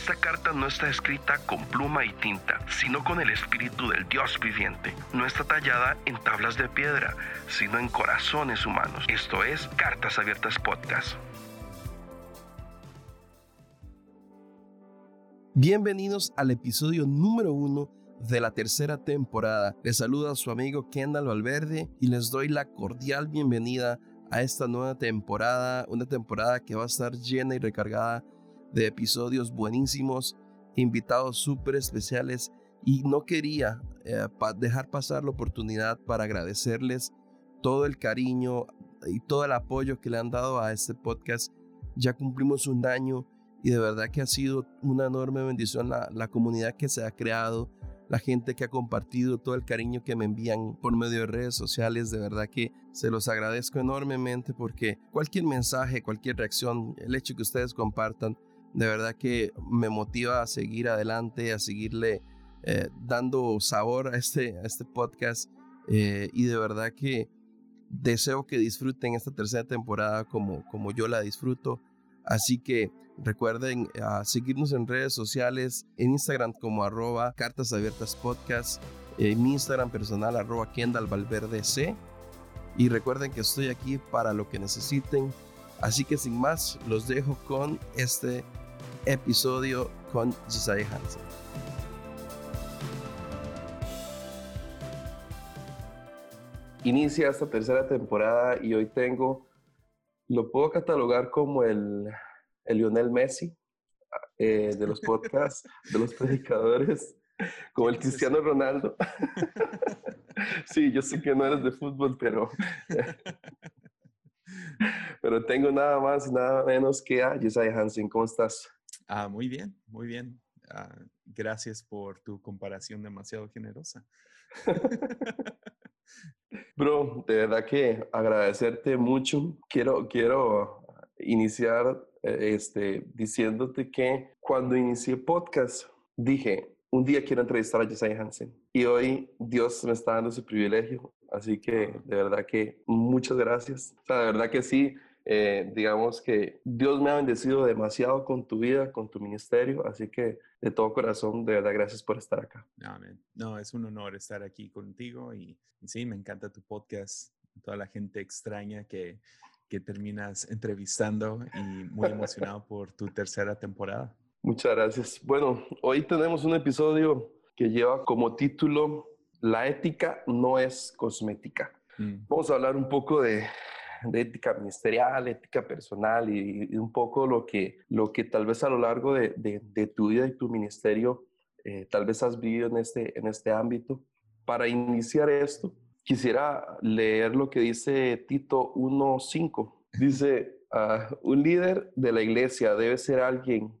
Esta carta no está escrita con pluma y tinta, sino con el espíritu del Dios viviente. No está tallada en tablas de piedra, sino en corazones humanos. Esto es Cartas Abiertas Podcast. Bienvenidos al episodio número uno de la tercera temporada. Les saluda a su amigo Kendall Valverde y les doy la cordial bienvenida a esta nueva temporada, una temporada que va a estar llena y recargada de episodios buenísimos, invitados súper especiales y no quería eh, dejar pasar la oportunidad para agradecerles todo el cariño y todo el apoyo que le han dado a este podcast. Ya cumplimos un año y de verdad que ha sido una enorme bendición la, la comunidad que se ha creado, la gente que ha compartido, todo el cariño que me envían por medio de redes sociales. De verdad que se los agradezco enormemente porque cualquier mensaje, cualquier reacción, el hecho que ustedes compartan, de verdad que me motiva a seguir adelante, a seguirle eh, dando sabor a este, este podcast eh, y de verdad que deseo que disfruten esta tercera temporada como, como yo la disfruto. Así que recuerden a seguirnos en redes sociales, en Instagram como arroba cartas abiertas podcast, en mi Instagram personal arroba Kendall Valverde C. Y recuerden que estoy aquí para lo que necesiten. Así que sin más, los dejo con este episodio con Josiah Hansen. Inicia esta tercera temporada y hoy tengo, lo puedo catalogar como el, el Lionel Messi eh, de los podcasts, de los predicadores, como el Cristiano Ronaldo. sí, yo sé que no eres de fútbol, pero, pero tengo nada más y nada menos que a Josiah Hansen. ¿Cómo estás? Ah, muy bien, muy bien. Ah, gracias por tu comparación demasiado generosa. Bro, de verdad que agradecerte mucho. Quiero, quiero iniciar eh, este, diciéndote que cuando inicié podcast dije, un día quiero entrevistar a Josiah Hansen. Y hoy Dios me está dando ese privilegio. Así que de verdad que muchas gracias. O sea, de verdad que sí, eh, digamos que Dios me ha bendecido demasiado con tu vida, con tu ministerio, así que de todo corazón, de verdad, gracias por estar acá. Amén. No, es un honor estar aquí contigo y, sí, me encanta tu podcast, toda la gente extraña que, que terminas entrevistando y muy emocionado por tu tercera temporada. Muchas gracias. Bueno, hoy tenemos un episodio que lleva como título La ética no es cosmética. Mm. Vamos a hablar un poco de, de ética ministerial, ética personal y, un poco lo que, lo que tal vez a lo largo de, tu vida y tu ministerio eh, tal vez has vivido en este, en este ámbito. Para iniciar esto, quisiera leer lo que dice Tito 1.5. Dice, uh, un líder de la iglesia debe ser alguien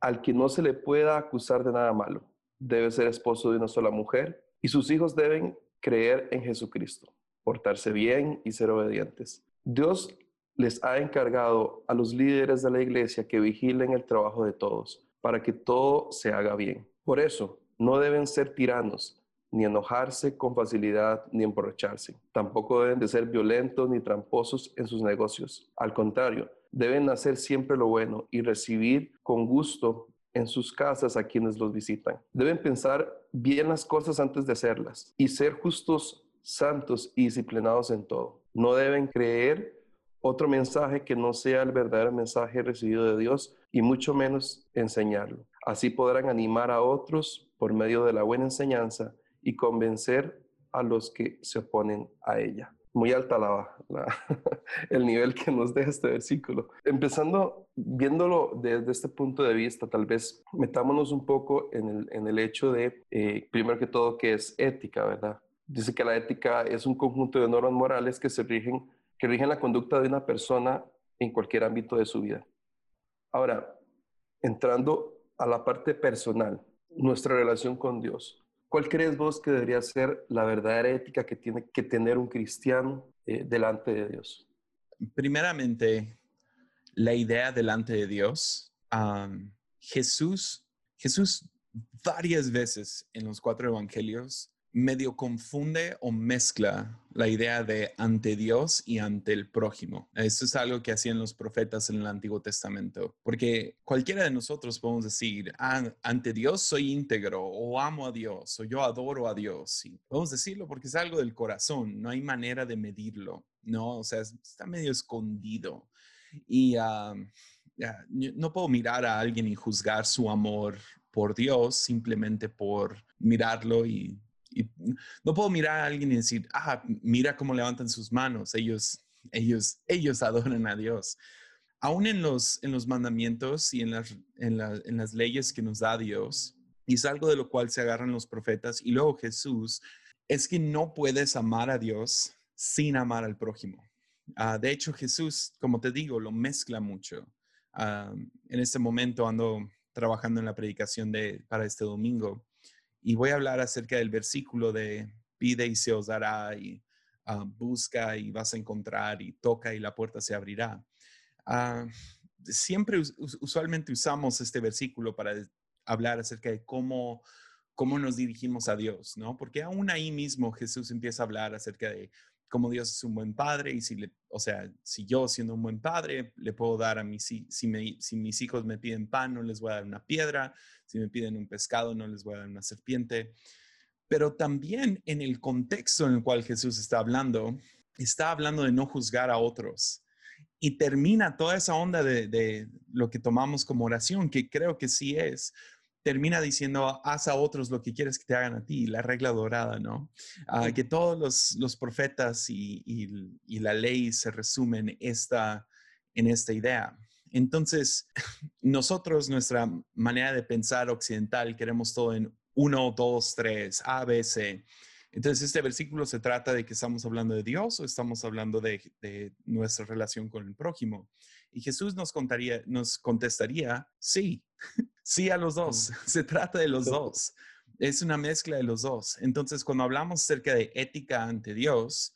al que no se le pueda acusar de nada malo. Debe ser esposo de una sola mujer y sus hijos deben creer en Jesucristo, portarse bien y ser obedientes. Dios les ha encargado a los líderes de la iglesia que vigilen el trabajo de todos, para que todo se haga bien. Por eso, no deben ser tiranos, ni enojarse con facilidad, ni emborracharse. Tampoco deben de ser violentos ni tramposos en sus negocios. Al contrario, deben hacer siempre lo bueno y recibir con gusto en sus casas a quienes los visitan. Deben pensar bien las cosas antes de hacerlas y ser justos, santos y disciplinados en todo no deben creer otro mensaje que no sea el verdadero mensaje recibido de Dios y mucho menos enseñarlo. Así podrán animar a otros por medio de la buena enseñanza y convencer a los que se oponen a ella. Muy alta la, el nivel que nos deja este versículo. Empezando, viéndolo desde este punto de vista, tal vez metámonos un poco en el, hecho de, eh, primero que todo, que es ética, ¿verdad? Dice que la ética es un conjunto de normas morales que se rigen, que rigen la conducta de una persona en cualquier ámbito de su vida. Ahora, entrando a la parte personal, nuestra relación con Dios. ¿Cuál crees vos que debería ser la verdadera ética que tiene que tener un cristiano eh, delante de Dios? Primeramente, la idea delante de Dios. Jesús, Jesús varias veces en los cuatro evangelios medio confunde o mezcla la idea de ante Dios y ante el prójimo. Eso es algo que hacían los profetas en el Antiguo Testamento, porque cualquiera de nosotros podemos decir, ah, ante Dios soy íntegro o amo a Dios o yo adoro a Dios. Y podemos decirlo porque es algo del corazón, no hay manera de medirlo, ¿no? O sea, está medio escondido. Y ah, no puedo mirar a alguien y juzgar su amor por Dios simplemente por mirarlo y no puedo mirar a alguien y decir, ah, mira cómo levantan sus manos, ellos, ellos, ellos adoran a Dios. Aún en los, en los mandamientos y en las, en, en las leyes que nos da Dios, y es algo de lo cual se agarran los profetas y luego Jesús, es que no puedes amar a Dios sin amar al prójimo. Ah, de hecho, Jesús, como te digo, lo mezcla mucho. Ah, en este momento ando trabajando en la predicación de, para este domingo y voy a hablar acerca del versículo de pide y se os dará y ah, busca y vas a encontrar y toca y la puerta se abrirá. Ah, siempre, usualmente usamos este versículo para hablar acerca de cómo, cómo nos dirigimos a Dios, ¿no? Porque aún ahí mismo Jesús empieza a hablar acerca de cómo Dios es un buen padre y si, le, o sea, si yo siendo un buen padre le puedo dar a mis, si, si mis hijos me piden pan, no les voy a dar una piedra, si me piden un pescado, no les voy a dar una serpiente. Pero también en el contexto en el cual Jesús está hablando, está hablando de no juzgar a otros. Y termina toda esa onda de, de lo que tomamos como oración, que creo que sí es, termina diciendo, haz a otros lo que quieres que te hagan a ti, la regla dorada, ¿no? Ah, que todos los, los profetas y, y, y, la ley se resumen esta, en esta idea. Entonces, nosotros, nuestra manera de pensar occidental, queremos todo en uno, dos, tres, A, B, C. Entonces, este versículo se trata de que estamos hablando de Dios o estamos hablando de, de nuestra relación con el prójimo. Y Jesús nos, contaría, nos contestaría, sí, sí a los dos. Se trata de los dos. Es una mezcla de los dos. Entonces, cuando hablamos acerca de ética ante Dios,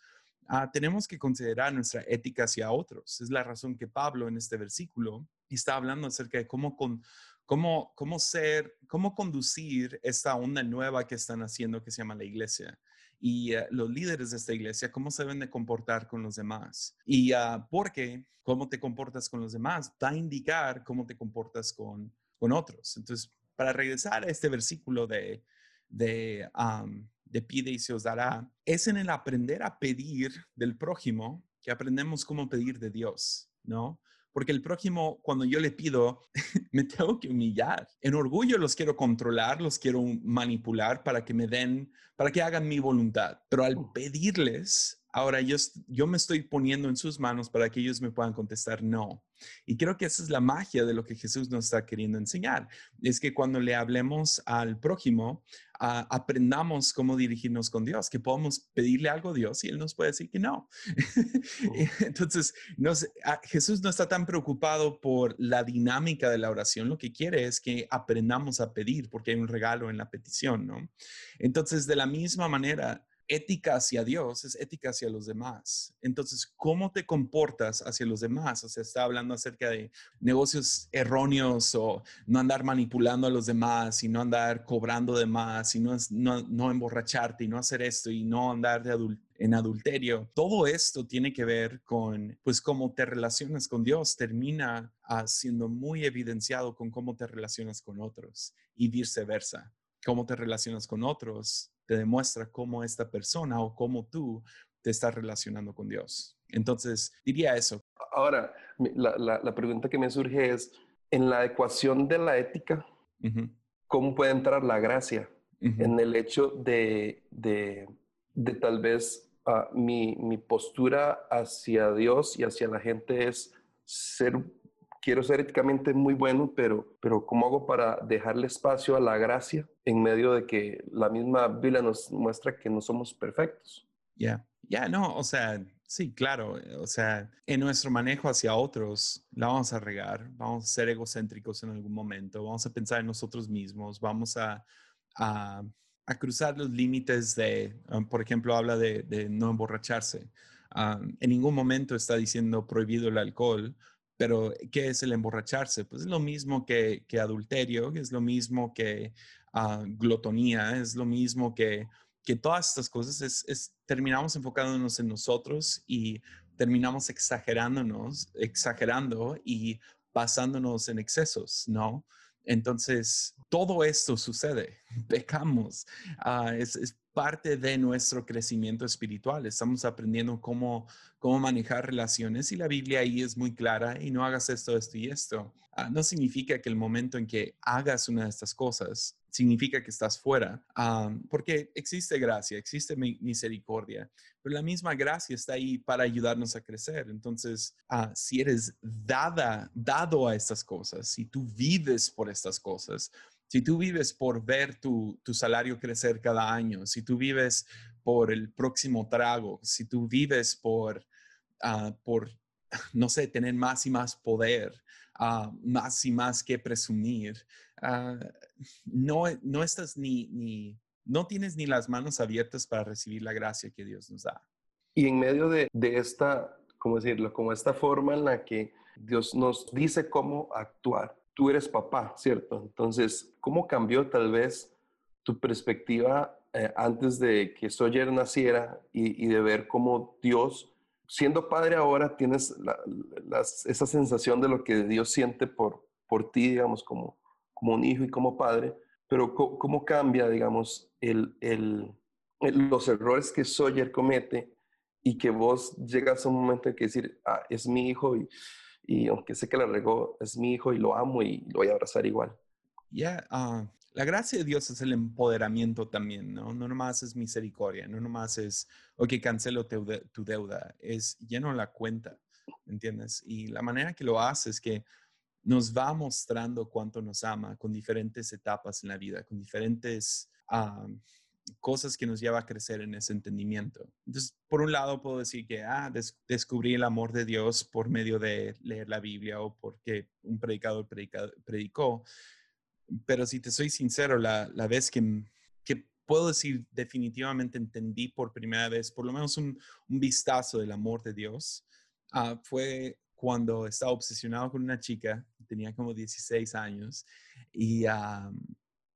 Ah, tenemos que considerar nuestra ética hacia otros. Es la razón que Pablo en este versículo está hablando acerca de cómo, con, cómo, cómo ser, cómo conducir esta onda nueva que están haciendo que se llama la iglesia. Y eh, los líderes de esta iglesia, cómo se deben de comportar con los demás. Y uh, porque cómo te comportas con los demás va a indicar cómo te comportas con, con otros. Entonces, para regresar a este versículo de de pide y se os dará, es en el aprender a pedir del prójimo que aprendemos cómo pedir de Dios, ¿no? Porque el prójimo, cuando yo le pido, me tengo que humillar. En orgullo los quiero controlar, los quiero manipular para que me den, para que hagan mi voluntad. Pero al mm. pedirles, ahora yo, yo me estoy poniendo en sus manos para que ellos me puedan contestar no. Y creo que esa es la magia de lo que Jesús nos está queriendo enseñar. Es que cuando le hablemos al prójimo, aprendamos cómo dirigirnos con Dios, que podamos pedirle algo a Dios y Él nos puede decir que no. Oh. Entonces, Jesús no está tan preocupado por la dinámica de la oración, lo que quiere es que aprendamos a pedir porque hay un regalo en la petición, ¿no? Entonces, de la misma manera, ética hacia Dios es ética hacia los demás. Entonces, ¿cómo te comportas hacia los demás? O sea, está hablando acerca de negocios erróneos o no andar manipulando a los demás y no andar cobrando de más y no, no, emborracharte y no hacer esto y no andar de en adulterio. Todo esto tiene que ver con, pues, cómo te relacionas con Dios. Termina siendo muy evidenciado con cómo te relacionas con otros y viceversa. Cómo te relacionas con otros te demuestra cómo esta persona o cómo tú te estás relacionando con Dios. Entonces, diría eso. Ahora, la, pregunta que me surge es, en la ecuación de la ética, ¿cómo puede entrar la gracia en el hecho de, de, tal vez ah, mi, mi postura hacia Dios y hacia la gente es ser quiero ser éticamente muy bueno, pero, pero ¿cómo hago para dejarle espacio a la gracia en medio de que la misma Biblia nos muestra que no somos perfectos? Ya, ya, no, o sea, sí, claro, o sea, en nuestro manejo hacia otros la vamos a regar, vamos a ser egocéntricos en algún momento, vamos a pensar en nosotros mismos, vamos a, a, cruzar los límites de, um, por ejemplo, habla de, de no emborracharse. Um, en ningún momento está diciendo prohibido el alcohol, pero, ¿qué es el emborracharse? Pues es lo mismo que, adulterio, es lo mismo que uh, glotonía, es lo mismo que que todas estas cosas es, terminamos enfocándonos en nosotros y terminamos exagerándonos, exagerando y basándonos en excesos, ¿no? Entonces, todo esto sucede, pecamos, ah, es, es, parte de nuestro crecimiento espiritual, estamos aprendiendo cómo, cómo manejar relaciones y la Biblia ahí es muy clara y no hagas esto, esto y esto. Ah, no significa que el momento en que hagas una de estas cosas significa que estás fuera, porque existe gracia, existe misericordia, pero la misma gracia está ahí para ayudarnos a crecer. Entonces, ah, si eres dada, dado a estas cosas, si tú vives por estas cosas, si tú vives por ver tu, tu salario crecer cada año, si tú vives por el próximo trago, si tú vives por, ah, por no sé, tener más y más poder, Ah, más y más que presumir, ah, no, no estás ni, ni, no tienes ni las manos abiertas para recibir la gracia que Dios nos da. Y en medio de, de esta, ¿cómo decirlo? Como esta forma en la que Dios nos dice cómo actuar. Tú eres papá, ¿cierto? Entonces, ¿cómo cambió tal vez tu perspectiva eh, antes de que Sawyer naciera y, de ver cómo Dios siendo padre ahora tienes esa sensación de lo que Dios siente por, por ti, digamos, como, como un hijo y como padre, pero ¿cómo, cambia, digamos, el, el, los errores que Sawyer comete y que vos llegas a un momento en que decir, ah, es mi hijo y, y aunque sé que la regó, es mi hijo y lo amo y lo voy a abrazar igual? Ya, ah, la gracia de Dios es el empoderamiento también, ¿no? No nomás es misericordia, no nomás es, ok, cancelo tu, deuda, es lleno la cuenta, ¿entiendes? Y la manera que lo hace es que nos va mostrando cuánto nos ama con diferentes etapas en la vida, con diferentes ah, cosas que nos lleva a crecer en ese entendimiento. Entonces, por un lado puedo decir que, ah, descubrí el amor de Dios por medio de leer la Biblia o porque un predicador predicó pero si te soy sincero, la, la vez que, que, puedo decir definitivamente entendí por primera vez, por lo menos un, un vistazo del amor de Dios, uh, fue cuando estaba obsesionado con una chica, tenía como 16 años, y, uh,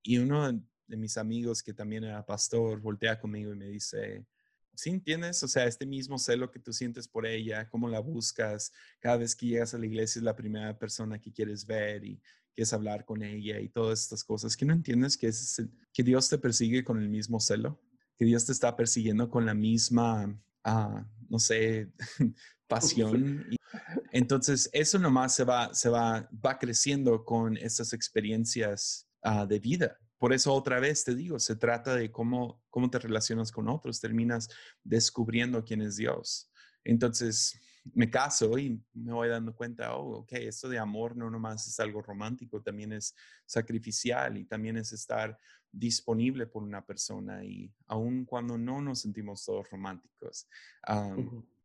y uno de mis amigos que también era pastor voltea conmigo y me dice, ¿sí entiendes? O sea, este mismo celo que tú sientes por ella, cómo la buscas, cada vez que llegas a la iglesia es la primera persona que quieres ver y es hablar con ella y todas estas cosas, que no entiendes que, es, que Dios te persigue con el mismo celo, que Dios te está persiguiendo con la misma, ah, no sé, pasión. entonces, eso nomás se va, se va, va creciendo con estas experiencias ah, de vida. Por eso otra vez te digo, se trata de cómo, cómo te relacionas con otros, terminas descubriendo quién es Dios. Entonces, me caso y me voy dando cuenta, oh, ok, esto de amor no nomás es algo romántico, también es sacrificial y también es estar disponible por una persona y aun cuando no nos sentimos todos románticos,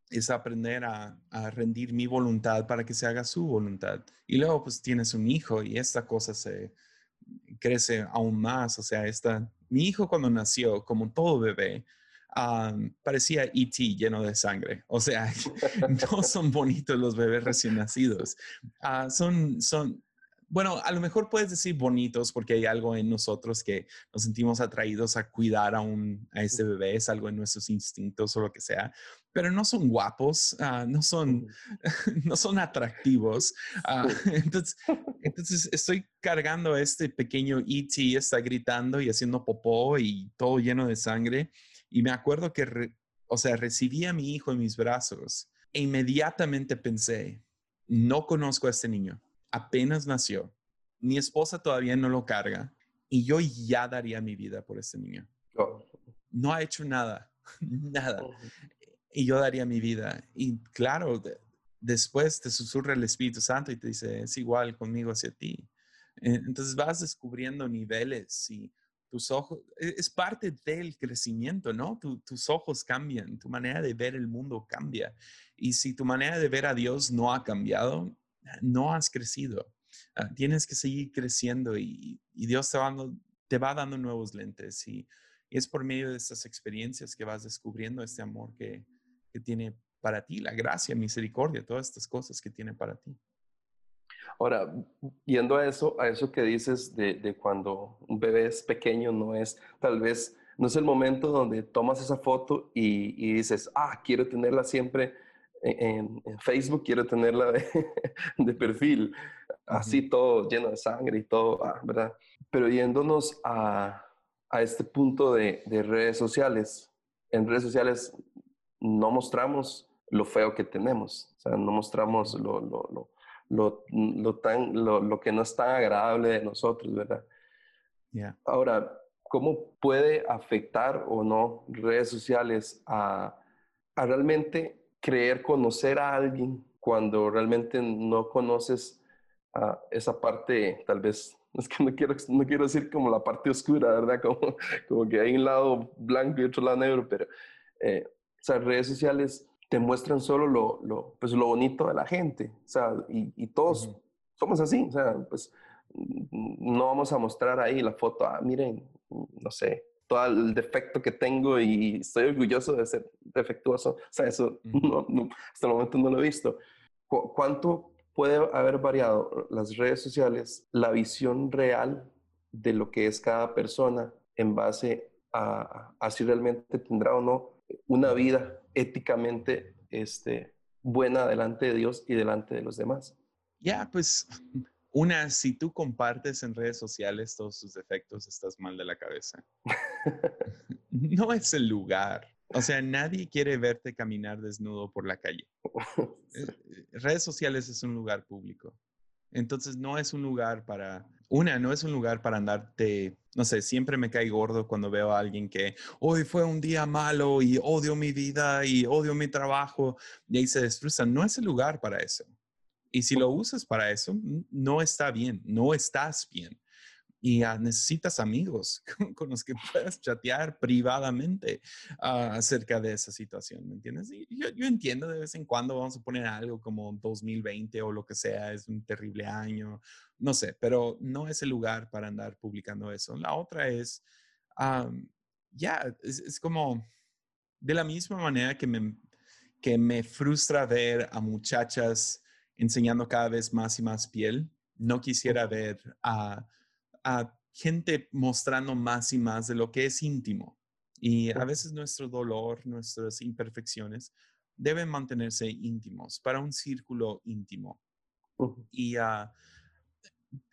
es aprender a, rendir mi voluntad para que se haga su voluntad. Y luego pues tienes un hijo y esta cosa se crece aún más, o sea, esta, mi hijo cuando nació, como todo bebé, parecía ET lleno de sangre. O sea, no son bonitos los bebés recién nacidos. Ah, son, son, bueno, a lo mejor puedes decir bonitos porque hay algo en nosotros que nos sentimos atraídos a cuidar a, un, a este bebé, es algo en nuestros instintos o lo que sea, pero no son guapos, ah, no, son, no son atractivos. Ah, entonces, entonces estoy cargando a este pequeño ET, está gritando y haciendo popó y todo lleno de sangre. Y me acuerdo que, o sea, recibí a mi hijo en mis brazos e inmediatamente pensé, no conozco a este niño, apenas nació, mi esposa todavía no lo carga y yo ya daría mi vida por este niño. Oh. No ha hecho nada, nada. Oh. Y yo daría mi vida. Y claro, después te susurra el Espíritu Santo y te dice, es igual conmigo hacia ti. Entonces vas descubriendo niveles y tus ojos, e, es parte del crecimiento, ¿no? tus ojos cambian, tu manera de ver el mundo cambia. Y si tu manera de ver a Dios no ha cambiado, no has crecido. Ah, tienes que seguir creciendo y, Dios te va, dando, te va dando nuevos lentes. Y, es por medio de estas experiencias que vas descubriendo este amor que, que tiene para ti, la gracia, misericordia, todas estas cosas que tiene para ti. Ahora, yendo a eso, a eso que dices de, cuando un bebé es pequeño, no es tal vez no es el momento donde tomas esa foto y, dices, ah, quiero tenerla siempre en, Facebook, quiero tenerla de, de perfil, así todo lleno de sangre y todo, ah, ¿verdad? Pero yéndonos a, a este punto de, de, redes sociales, en redes sociales no mostramos lo feo que tenemos, o sea, no mostramos lo, lo, lo, lo, lo tan, lo, que no es tan agradable de nosotros, ¿verdad? Ahora, ¿cómo puede afectar o no redes sociales a, a realmente creer conocer a alguien cuando realmente no conoces a esa parte, tal vez, es que no quiero, no quiero decir como la parte oscura, ¿verdad? Como, como que hay un lado blanco y otro lado negro, pero eh, o sea, redes sociales te muestran solo lo, lo, pues lo bonito de la gente, o sea, y, y todos somos así, o sea, pues no vamos a mostrar ahí la foto, ah, miren, no sé, todo el defecto que tengo y estoy orgulloso de ser defectuoso. O sea, eso hasta el momento no lo he visto. ¿Cuánto puede haber variado las redes sociales, la visión real de lo que es cada persona en base a, a si realmente tendrá o no una vida éticamente este, buena delante de Dios y delante de los demás? Ya, pues una, si tú compartes en redes sociales todos sus defectos, estás mal de la cabeza. no es el lugar. O sea, nadie quiere verte caminar desnudo por la calle. Eh, eh, redes sociales es un lugar público. Entonces, no es un lugar para, una, no es un lugar para andarte, no sé, siempre me cae gordo cuando veo a alguien que hoy fue un día malo y odio mi vida y odio mi trabajo y ahí se destruye. No es el lugar para eso. Y si lo usas para eso, no está bien, no estás bien. Y ah, necesitas amigos con, los que puedas chatear privadamente ah, acerca de esa situación, ¿me entiendes? Y yo, yo, entiendo de vez en cuando vamos a poner algo como 2020 o lo que sea, es un terrible año, no sé, pero no es el lugar para andar publicando eso. La otra es, ya, es, es, como de la misma manera que me, que me frustra ver a muchachas enseñando cada vez más y más piel. No quisiera ver a, gente mostrando más y más de lo que es íntimo. Y a veces nuestro dolor, nuestras imperfecciones deben mantenerse íntimos para un círculo íntimo. Y,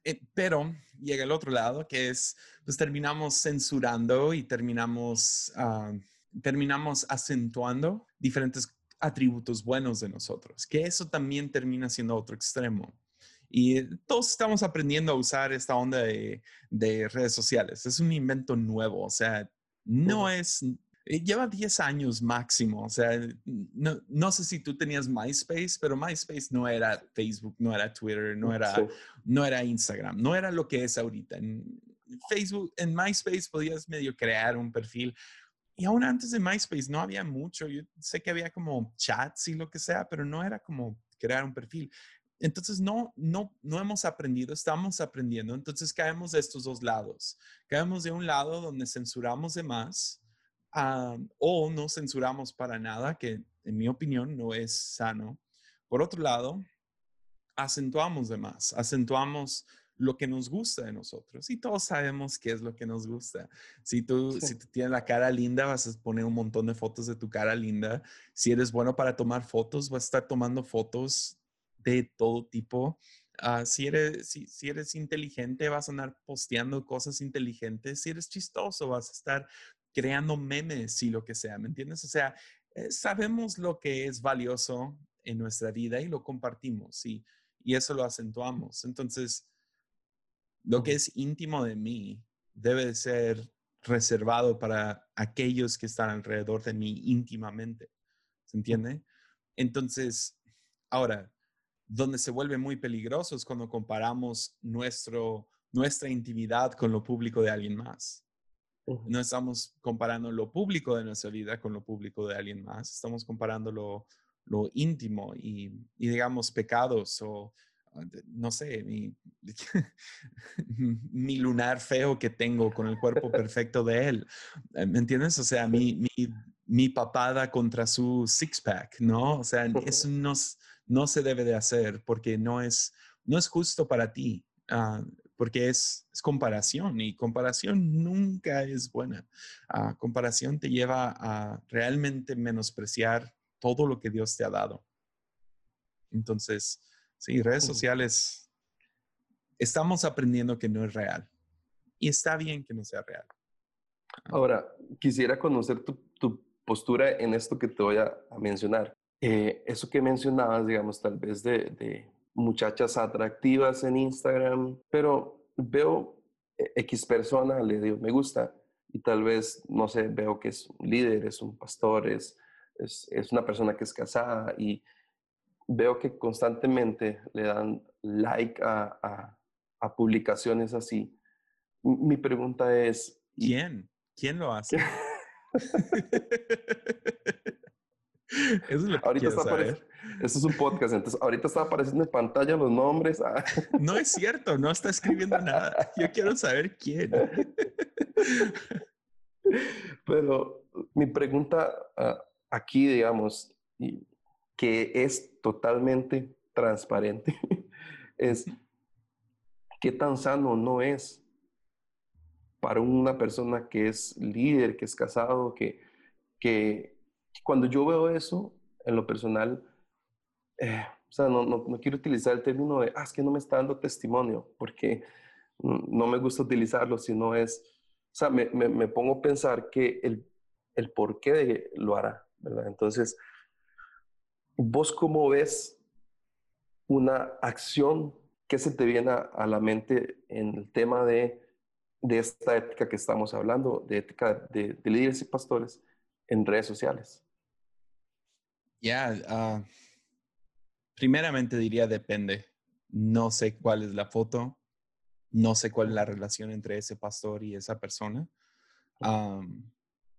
eh, pero llega el otro lado, que es, pues terminamos censurando y terminamos, ah, terminamos acentuando diferentes atributos buenos de nosotros, que eso también termina siendo otro extremo. Y todos estamos aprendiendo a usar esta onda de, redes sociales. Es un invento nuevo, o sea, no es, eh, lleva 10 años máximo, o sea, no, no, sé si tú tenías MySpace, pero MySpace no era Facebook, no era Twitter, no era, no era Instagram, no era lo que es ahorita. En Facebook, en MySpace podías medio crear un perfil, y aún antes de MySpace no había mucho. Yo sé que había como chats y lo que sea, pero no era como crear un perfil. Entonces no, no, no hemos aprendido, estamos aprendiendo. Entonces caemos de estos dos lados. Caemos de un lado donde censuramos de más o no censuramos para nada, que en mi opinión no es sano. Por otro lado, acentuamos de más, acentuamos lo que nos gusta de nosotros. Y todos sabemos qué es lo que nos gusta. Si tú, si tú tienes la cara linda, vas a poner un montón de fotos de tu cara linda. Si eres bueno para tomar fotos, vas a estar tomando fotos de todo tipo. Ah, si, eres, si, si, eres inteligente, vas a andar posteando cosas inteligentes. Si eres chistoso, vas a estar creando memes y lo que sea, ¿me entiendes? O sea, eh, sabemos lo que es valioso en nuestra vida y lo compartimos y, y eso lo acentuamos. Entonces, lo que es íntimo de mí debe ser reservado para aquellos que están alrededor de mí íntimamente. ¿Se entiende? Entonces, ahora, donde se vuelve muy peligroso es cuando comparamos nuestro, nuestra intimidad con lo público de alguien más. No estamos comparando lo público de nuestra vida con lo público de alguien más, estamos comparando lo, lo íntimo y, y, digamos, pecados o Ah, no sé, mi, lunar feo que tengo con el cuerpo perfecto de él. Eh, ¿Me entiendes? O sea, mi, mi, papada contra su six-pack, ¿no? O sea, eso no, no, se debe de hacer porque no es, no es justo para ti. Ah, porque es, es comparación y comparación nunca es buena. Ah, comparación te lleva a realmente menospreciar todo lo que Dios te ha dado. Entonces, sí, redes sociales, estamos aprendiendo que no es real y está bien que no sea real. Ahora, quisiera conocer tu, postura en esto que te voy a, mencionar. Eh, eso que mencionabas, digamos, tal vez de, muchachas atractivas en Instagram, pero veo e, X persona, le digo, me gusta, y tal vez, no sé, veo que es un líder, es un pastor, es, es, una persona que es casada, y veo que constantemente le dan like a, a publicaciones así. Mi pregunta es... ¿Quién? ¿Quién lo hace? Eso es lo que ahorita está saber. Eso es un podcast, entonces ahorita está apareciendo en pantalla los nombres. Ah. No es cierto, no está escribiendo nada. Yo quiero saber quién. Pero mi pregunta ah, aquí, digamos, que es totalmente transparente, es qué tan sano no es para una persona que es líder, que es casado, que, que cuando yo veo eso, en lo personal, eh, o sea, no, no, quiero utilizar el término de, ah, es que no me está dando testimonio, porque no me gusta utilizarlo, sino es, o sea, me, me, me pongo a pensar que el, el por qué lo hará, ¿verdad? Entonces, ¿vos cómo ves una acción que se te viene a la mente en el tema de de esta ética que estamos hablando, de ética de, líderes y pastores en redes sociales? Ya, ah, primeramente diría depende. No sé cuál es la foto, no sé cuál es la relación entre ese pastor y esa persona.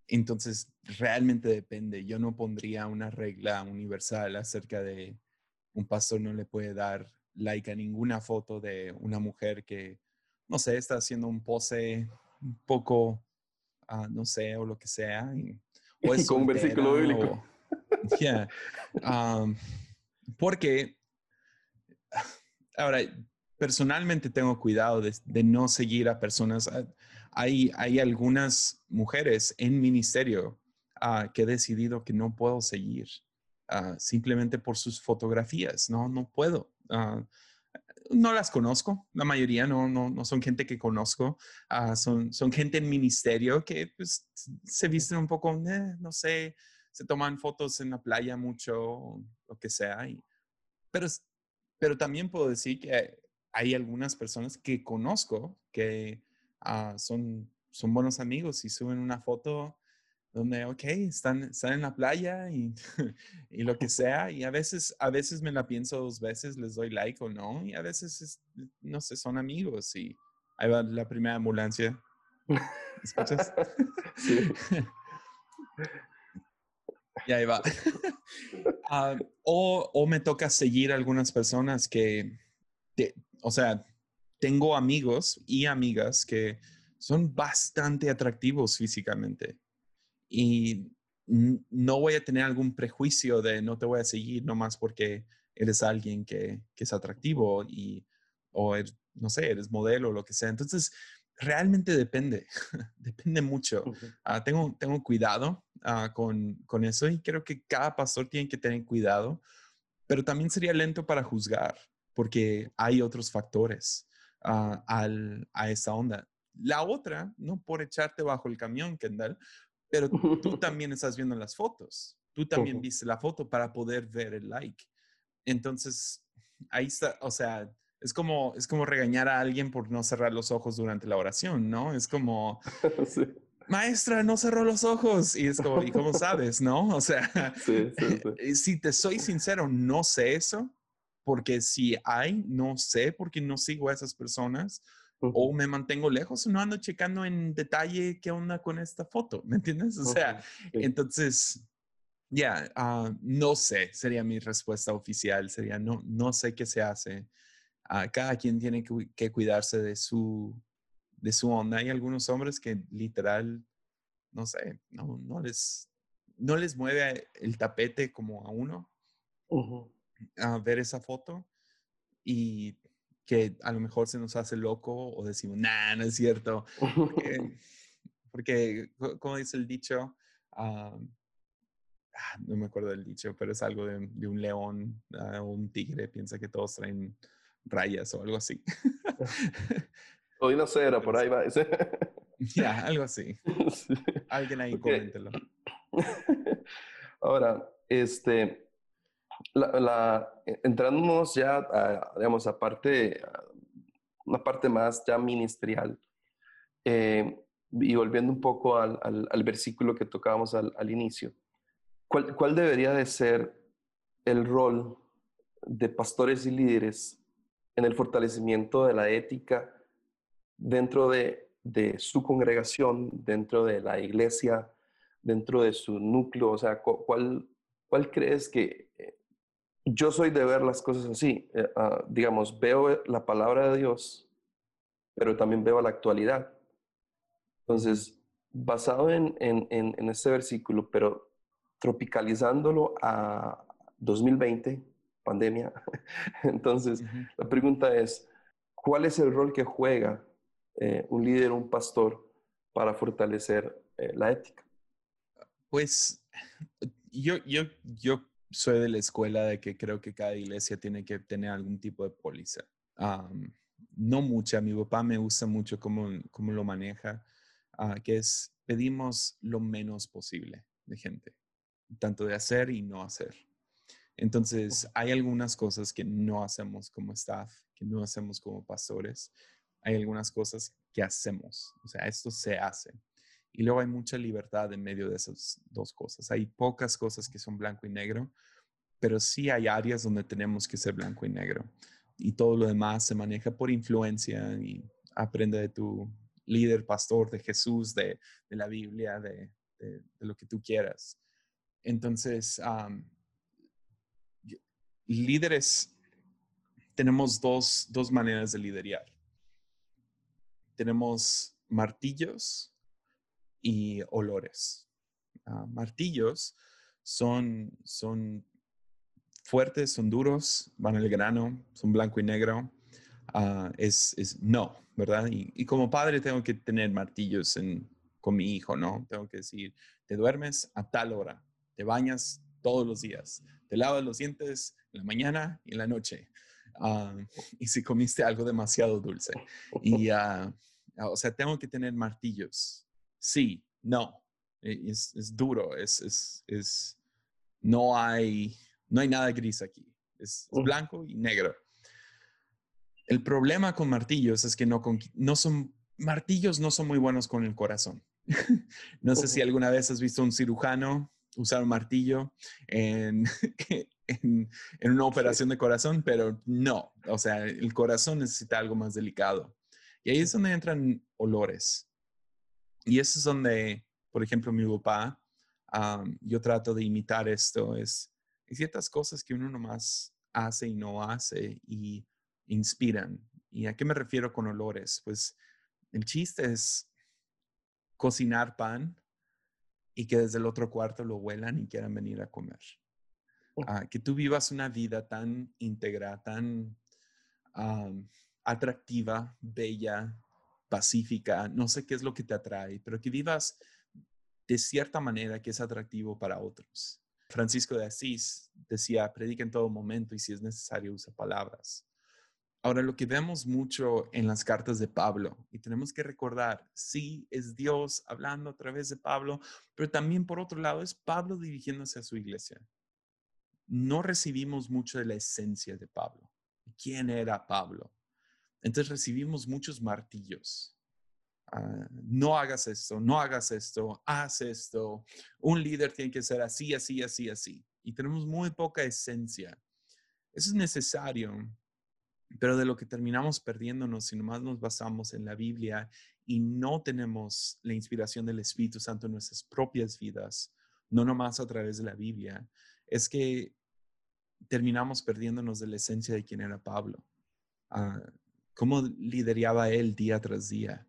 entonces, realmente depende. Yo no pondría una regla universal acerca de un pastor no le puede dar like a ninguna foto de una mujer que no sé, está haciendo un pose un poco, ah, no sé, o lo que sea. o es Con un versículo bíblico. porque, ahora, personalmente tengo cuidado de, no seguir a personas. Ah, hay, hay algunas mujeres en ministerio uh, que he decidido que no puedo seguir simplemente por sus fotografías. No, no puedo no las conozco, la mayoría no, no, no son gente que conozco, ah, son, son gente en ministerio que pues, se visten un poco, eh, no sé, se toman fotos en la playa mucho, lo que sea. pero, pero también puedo decir que hay algunas personas que conozco que ah, son, son buenos amigos y suben una foto donde, ok, están, están en la playa y, y, lo que sea, y a veces, a veces me la pienso dos veces, les doy like o no, y a veces, no sé, son amigos y ahí va la primera ambulancia. ¿Escuchas? Sí. y ahí va. Ah, o, o, me toca seguir algunas personas que, o sea, tengo amigos y amigas que son bastante atractivos físicamente y no voy a tener algún prejuicio de no te voy a seguir nomás porque eres alguien que, es atractivo y, o no sé, eres modelo o lo que sea. Entonces, realmente depende, depende mucho. Ah, tengo, tengo cuidado ah, con, con, eso y creo que cada pastor tiene que tener cuidado, pero también sería lento para juzgar porque hay otros factores uh, al, a esa onda. La otra, no por echarte bajo el camión, Kendall, pero tú también estás viendo las fotos. Tú también viste la foto para poder ver el like. Entonces, ahí está, o sea, es como, es como regañar a alguien por no cerrar los ojos durante la oración, ¿no? Es como, maestra, no cerró los ojos. Y es como, ¿y cómo sabes, no? O sea, si te soy sincero, no sé eso, porque si hay, no sé, porque no sigo a esas personas o me mantengo lejos no ando checando en detalle qué onda con esta foto, ¿me entiendes? O sea, entonces, ya, ah, no sé, sería mi respuesta oficial, sería no, no sé qué se hace. Uh, cada quien tiene que, cuidarse de su, de su onda. Hay algunos hombres que literal, no sé, no, no, les, no les mueve el tapete como a uno a ver esa foto y que a lo mejor se nos hace loco o decimos, nah, no es cierto. Porque, como dice el dicho, ah, no me acuerdo del dicho, pero es algo de, un león o un tigre, piensa que todos traen rayas o algo así. Hoy no sé, era por ahí va. Ya, algo así. Alguien ahí coméntelo. Ahora, este, la, entrándonos ya, a, digamos, a parte, una parte más ya ministerial, eh, y volviendo un poco al, al, versículo que tocábamos al, al inicio, ¿cuál, ¿cuál, debería de ser el rol de pastores y líderes en el fortalecimiento de la ética dentro de de su congregación, dentro de la iglesia, dentro de su núcleo? O sea, ¿cuál, cuál crees que eh, yo soy de ver las cosas así? Eh, ah, digamos, veo la palabra de Dios, pero también veo la actualidad. Entonces, basado en, en, en, este versículo, pero tropicalizándolo a 2020, pandemia, entonces la pregunta es, ¿cuál es el rol que juega eh, un líder, un pastor, para fortalecer eh, la ética? Pues yo, yo, yo soy de la escuela de que creo que cada iglesia tiene que tener algún tipo de póliza. no mucha, mi papá me gusta mucho cómo, cómo lo maneja, ah, que es pedimos lo menos posible de gente, tanto de hacer y no hacer. Entonces, hay algunas cosas que no hacemos como staff, que no hacemos como pastores, hay algunas cosas que hacemos, o sea, esto se hace. Y luego hay mucha libertad en medio de esas dos cosas. Hay pocas cosas que son blanco y negro, pero sí hay áreas donde tenemos que ser blanco y negro. Y todo lo demás se maneja por influencia y aprende de tu líder, pastor, de Jesús, de, la Biblia, de, lo que tú quieras. Entonces, líderes, tenemos dos, dos maneras de liderar tenemos martillos y olores. Ah, martillos son, son fuertes, son duros, van al grano, son blanco y negro. Ah, es, es, no, ¿verdad? Y, como padre tengo que tener martillos con mi hijo, ¿no? Tengo que decir, te duermes a tal hora, te bañas todos los días, te lavas los dientes en la mañana y en la noche. Ah, y si comiste algo demasiado dulce. Y, o sea, tengo que tener martillos. Sí, no. E, es, es duro, es, es, es, no hay, no hay nada gris aquí. Es, blanco y negro. El problema con martillos es que no, no son, martillos no son muy buenos con el corazón. no sé si alguna vez has visto un cirujano usar un martillo en, en, en, una operación de corazón, pero no, o sea, el corazón necesita algo más delicado. Y ahí es donde entran olores. Y eso es donde, por ejemplo, mi papá, yo trato de imitar esto. Es, hay ciertas cosas que uno nomás hace y no hace y inspiran. ¿Y a qué me refiero con olores? Pues el chiste es cocinar pan y que desde el otro cuarto lo huelan y quieran venir a comer. Ah, que tú vivas una vida tan íntegra, tan atractiva, bella, pacífica, no sé qué es lo que te atrae, pero que vivas de cierta manera que es atractivo para otros. Francisco de Asís decía, predica en todo momento y si es necesario usa palabras. Ahora, lo que vemos mucho en las cartas de Pablo, y tenemos que recordar, sí, es Dios hablando a través de Pablo, pero también por otro lado es Pablo dirigiéndose a su iglesia. No recibimos mucho de la esencia de Pablo. ¿Quién era Pablo? Entonces recibimos muchos martillos. Ah, no hagas esto, no hagas esto, haz esto. Un líder tiene que ser así, así, así, así. Y tenemos muy poca esencia. Eso es necesario, pero de lo que terminamos perdiéndonos si nomás nos basamos en la Biblia y no tenemos la inspiración del Espíritu Santo en nuestras propias vidas, no nomás a través de la Biblia, es que terminamos perdiéndonos de la esencia de quién era Pablo. Ah, cómo lideraba él día tras día.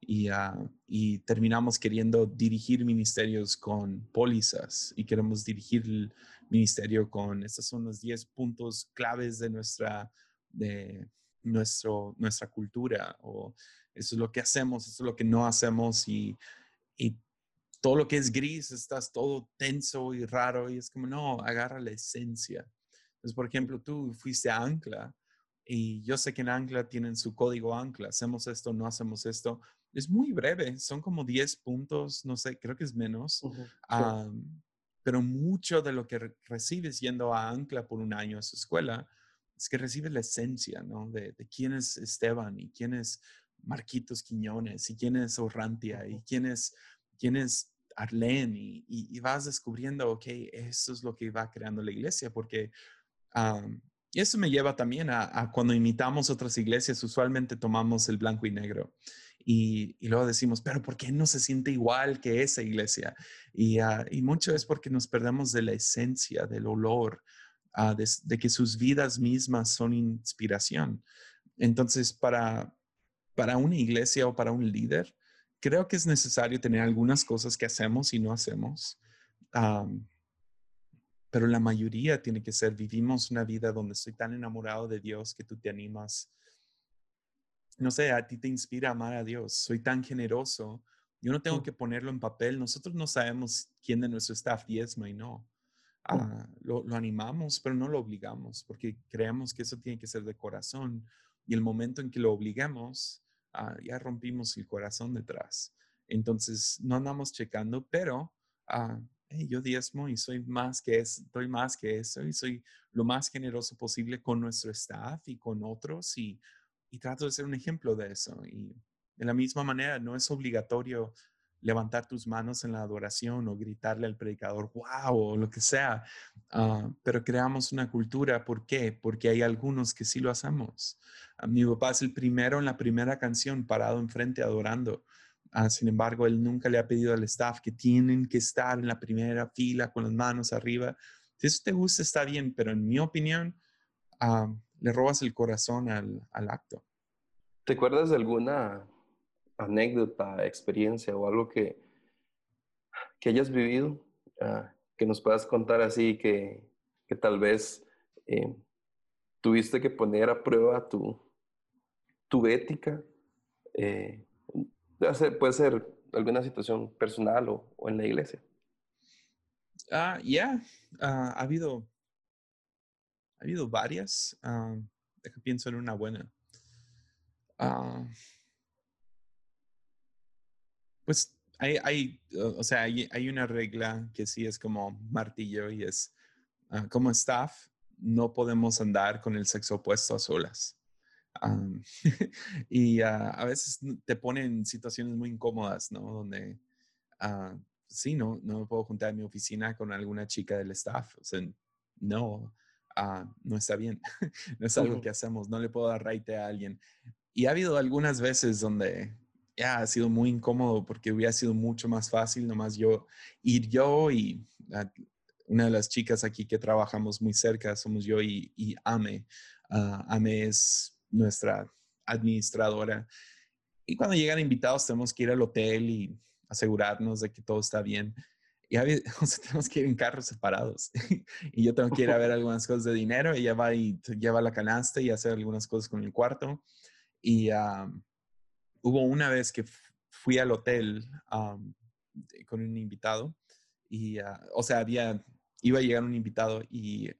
Y, ah, y, terminamos queriendo dirigir ministerios con pólizas y queremos dirigir el ministerio con, estos son los 10 puntos claves de nuestra, de, nuestro, nuestra cultura o eso es lo que hacemos, eso es lo que no hacemos y, y todo lo que es gris, estás todo tenso y raro y es como, no, agarra la esencia. Entonces, por ejemplo, tú fuiste a Ancla y yo sé que en Ancla tienen su código Ancla, hacemos esto, no hacemos esto. Es muy breve, son como 10 puntos, no sé, creo que es menos. pero mucho de lo que recibes yendo a Ancla por un año a su escuela es que recibes la esencia, ¿no? De, de quién es Esteban y quién es Marquitos Quiñones y quién es Orrantia y quién es, quién es Arlene y, vas descubriendo, ok, eso es lo que va creando la iglesia, porque y eso me lleva también a, cuando imitamos otras iglesias, usualmente tomamos el blanco y negro y, luego decimos, pero ¿por qué no se siente igual que esa iglesia? Y, ah, y mucho es porque nos perdemos de la esencia, del olor, ah, de, que sus vidas mismas son inspiración. Entonces, para, para una iglesia o para un líder, creo que es necesario tener algunas cosas que hacemos y no hacemos. Pero la mayoría tiene que ser, vivimos una vida donde estoy tan enamorado de Dios que tú te animas. No sé, a ti te inspira a amar a Dios. Soy tan generoso. Yo no tengo que ponerlo en papel. Nosotros no sabemos quién de nuestro staff diezma y no. Ah, lo, lo, animamos, pero no lo obligamos, porque creemos que eso tiene que ser de corazón. Y el momento en que lo obligamos, ah, ya rompimos el corazón detrás. Entonces, no andamos checando, pero ah, yo diezmo y soy más que eso, doy más que eso y soy lo más generoso posible con nuestro staff y con otros y, y trato de ser un ejemplo de eso. Y de la misma manera, no es obligatorio levantar tus manos en la adoración o gritarle al predicador, wow, o lo que sea. Ah, pero creamos una cultura, ¿por qué? Porque hay algunos que sí lo hacemos. A mi papá es el primero en la primera canción, parado enfrente adorando. Ah, sin embargo, él nunca le ha pedido al staff que tienen que estar en la primera fila con las manos arriba. Si eso te gusta, está bien, pero en mi opinión, ah, le robas el corazón al, al acto. ¿Te acuerdas de alguna anécdota, experiencia o algo que, que hayas vivido, ah, que nos puedas contar así, que, que tal vez eh, tuviste que poner a prueba tu, tu ética. Eh, puede ser alguna situación personal o, o en la iglesia. Ah, ya, ah, ha habido, ha habido varias. pienso en una buena. Pues hay, hay, o sea, hay, hay, una regla que sí es como martillo y es, ah, como staff, no podemos andar con el sexo opuesto a solas. y ah, a veces te ponen en situaciones muy incómodas, ¿no? Donde, uh, sí, no, no me puedo juntar en mi oficina con alguna chica del staff. O sea, no, no está bien. no es algo que hacemos. No le puedo dar raite a alguien. Y ha habido algunas veces donde ya ha sido muy incómodo porque hubiera sido mucho más fácil nomás yo ir yo y una de las chicas aquí que trabajamos muy cerca somos yo y, Ame. Ah, Ame es nuestra administradora. Y cuando llegan invitados tenemos que ir al hotel y asegurarnos de que todo está bien. Y a veces, tenemos que ir en carros separados. y yo tengo que ir a ver algunas cosas de dinero. Ella va y lleva la canasta y hace algunas cosas con el cuarto. Y hubo una vez que fui al hotel con un invitado y, ah, o sea, había, iba a llegar un invitado y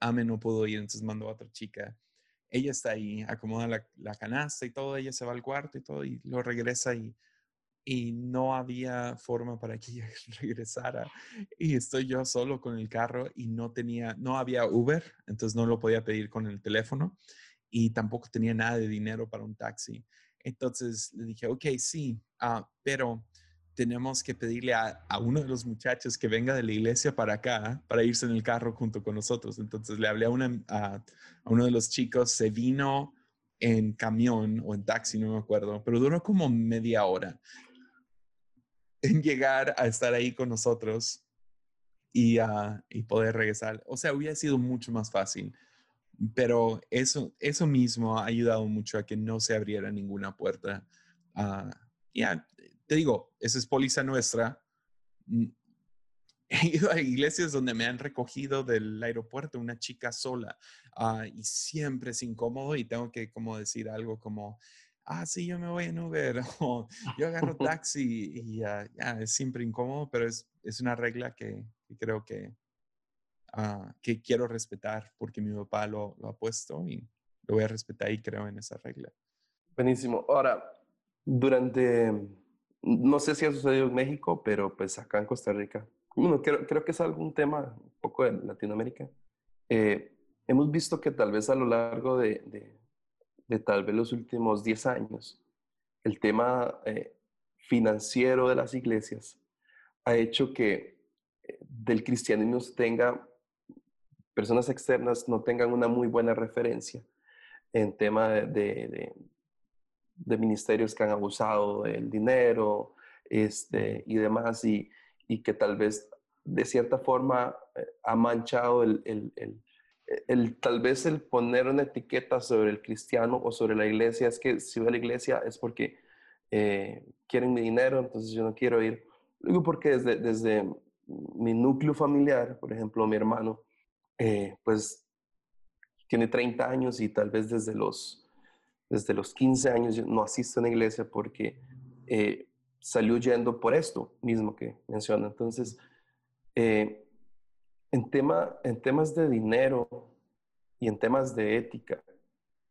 Ame no pudo ir, entonces mandó a otra chica. Ella está ahí, acomoda la, la, canasta y todo, ella se va al cuarto y todo y lo regresa y, y no había forma para que ella regresara. Y estoy yo solo con el carro y no tenía, no había Uber, entonces no lo podía pedir con el teléfono y tampoco tenía nada de dinero para un taxi. Entonces le dije, ok, sí, ah, pero tenemos que pedirle a, uno de los muchachos que venga de la iglesia para acá, para irse en el carro junto con nosotros. Entonces le hablé a, a, uno de los chicos, se vino en camión o en taxi, no me acuerdo, pero duró como media hora en llegar a estar ahí con nosotros y, uh, y poder regresar. O sea, hubiera sido mucho más fácil pero eso, eso mismo ha ayudado mucho a que no se abriera ninguna puerta. Uh, ya, te digo, esa es póliza nuestra. he ido a iglesias donde me han recogido del aeropuerto una chica sola ah, y siempre es incómodo y tengo que como decir algo como, ah, sí, yo me voy en Uber o yo agarro taxi y ya es siempre incómodo, pero es, es una regla que, creo que, uh, que quiero respetar porque mi papá lo, lo ha puesto y lo voy a respetar y creo en esa regla. Buenísimo. Ahora, durante, no sé si ha sucedido en México, pero pues acá en Costa Rica, bueno, creo, creo que es algún tema un poco de Latinoamérica. Eh, hemos visto que tal vez a lo largo de, de, tal vez los últimos 10 años, el tema eh, financiero de las iglesias ha hecho que eh, del cristianismo tenga, personas externas no tengan una muy buena referencia en tema de, ministerios que han abusado del dinero este, y demás, y, y que tal vez de cierta forma eh, ha manchado el, el, el, el, tal vez el poner una etiqueta sobre el cristiano o sobre la iglesia, es que si voy a la iglesia es porque eh, quieren mi dinero, entonces yo no quiero ir. Digo porque desde, desde mi núcleo familiar, por ejemplo, mi hermano, eh, pues tiene 30 años y tal vez desde los, desde los 15 años no asiste a una iglesia porque eh, salió yendo por esto mismo que menciona. Entonces, eh, en, tema, en temas de dinero y en temas de ética,